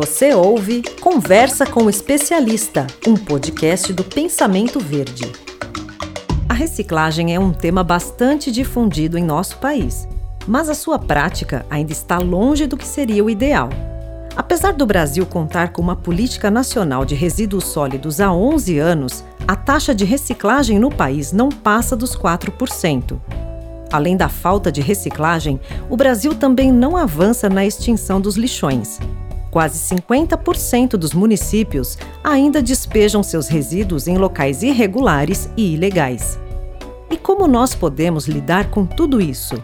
Você ouve Conversa com o Especialista, um podcast do Pensamento Verde. A reciclagem é um tema bastante difundido em nosso país, mas a sua prática ainda está longe do que seria o ideal. Apesar do Brasil contar com uma política nacional de resíduos sólidos há 11 anos, a taxa de reciclagem no país não passa dos 4%. Além da falta de reciclagem, o Brasil também não avança na extinção dos lixões. Quase 50% dos municípios ainda despejam seus resíduos em locais irregulares e ilegais. E como nós podemos lidar com tudo isso?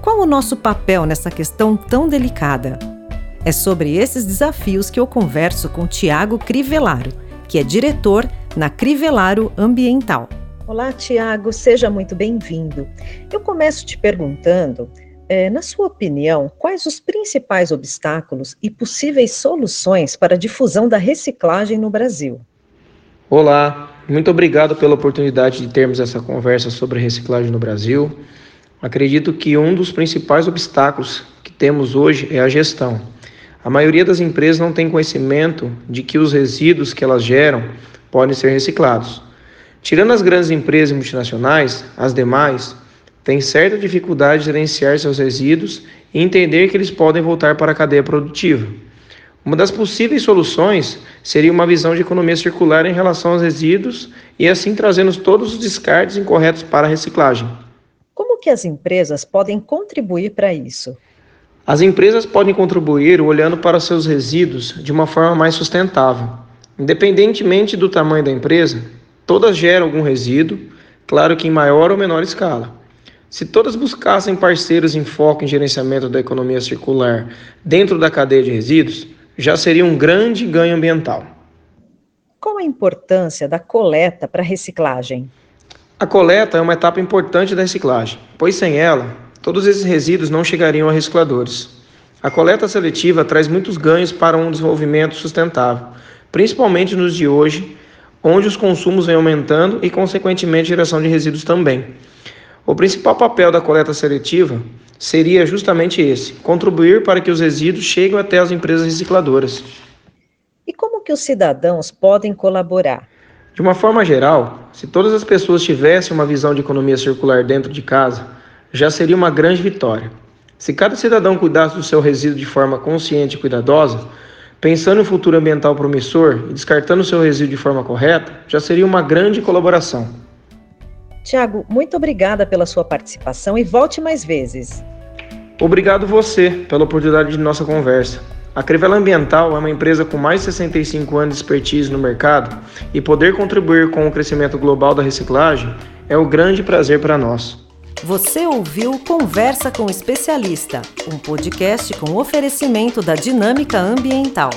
Qual o nosso papel nessa questão tão delicada? É sobre esses desafios que eu converso com Tiago Crivellaro, que é diretor na Crivellaro Ambiental. Olá, Tiago, seja muito bem-vindo. Eu começo te perguntando é, na sua opinião, quais os principais obstáculos e possíveis soluções para a difusão da reciclagem no Brasil? Olá, muito obrigado pela oportunidade de termos essa conversa sobre reciclagem no Brasil. Acredito que um dos principais obstáculos que temos hoje é a gestão. A maioria das empresas não tem conhecimento de que os resíduos que elas geram podem ser reciclados. Tirando as grandes empresas multinacionais, as demais tem certa dificuldade de gerenciar seus resíduos e entender que eles podem voltar para a cadeia produtiva. Uma das possíveis soluções seria uma visão de economia circular em relação aos resíduos e assim trazendo todos os descartes incorretos para a reciclagem. Como que as empresas podem contribuir para isso? As empresas podem contribuir olhando para seus resíduos de uma forma mais sustentável. Independentemente do tamanho da empresa, todas geram algum resíduo, claro que em maior ou menor escala. Se todas buscassem parceiros em foco em gerenciamento da economia circular dentro da cadeia de resíduos, já seria um grande ganho ambiental. Qual a importância da coleta para a reciclagem? A coleta é uma etapa importante da reciclagem, pois sem ela, todos esses resíduos não chegariam a recicladores. A coleta seletiva traz muitos ganhos para um desenvolvimento sustentável, principalmente nos de hoje, onde os consumos vêm aumentando e, consequentemente, a geração de resíduos também. O principal papel da coleta seletiva seria justamente esse: contribuir para que os resíduos cheguem até as empresas recicladoras. E como que os cidadãos podem colaborar? De uma forma geral, se todas as pessoas tivessem uma visão de economia circular dentro de casa, já seria uma grande vitória. Se cada cidadão cuidasse do seu resíduo de forma consciente e cuidadosa, pensando em um futuro ambiental promissor e descartando o seu resíduo de forma correta, já seria uma grande colaboração. Tiago, muito obrigada pela sua participação e volte mais vezes. Obrigado você pela oportunidade de nossa conversa. A Crivella Ambiental é uma empresa com mais de 65 anos de expertise no mercado e poder contribuir com o crescimento global da reciclagem é um grande prazer para nós. Você ouviu Conversa com o Especialista, um podcast com oferecimento da Dinâmica Ambiental.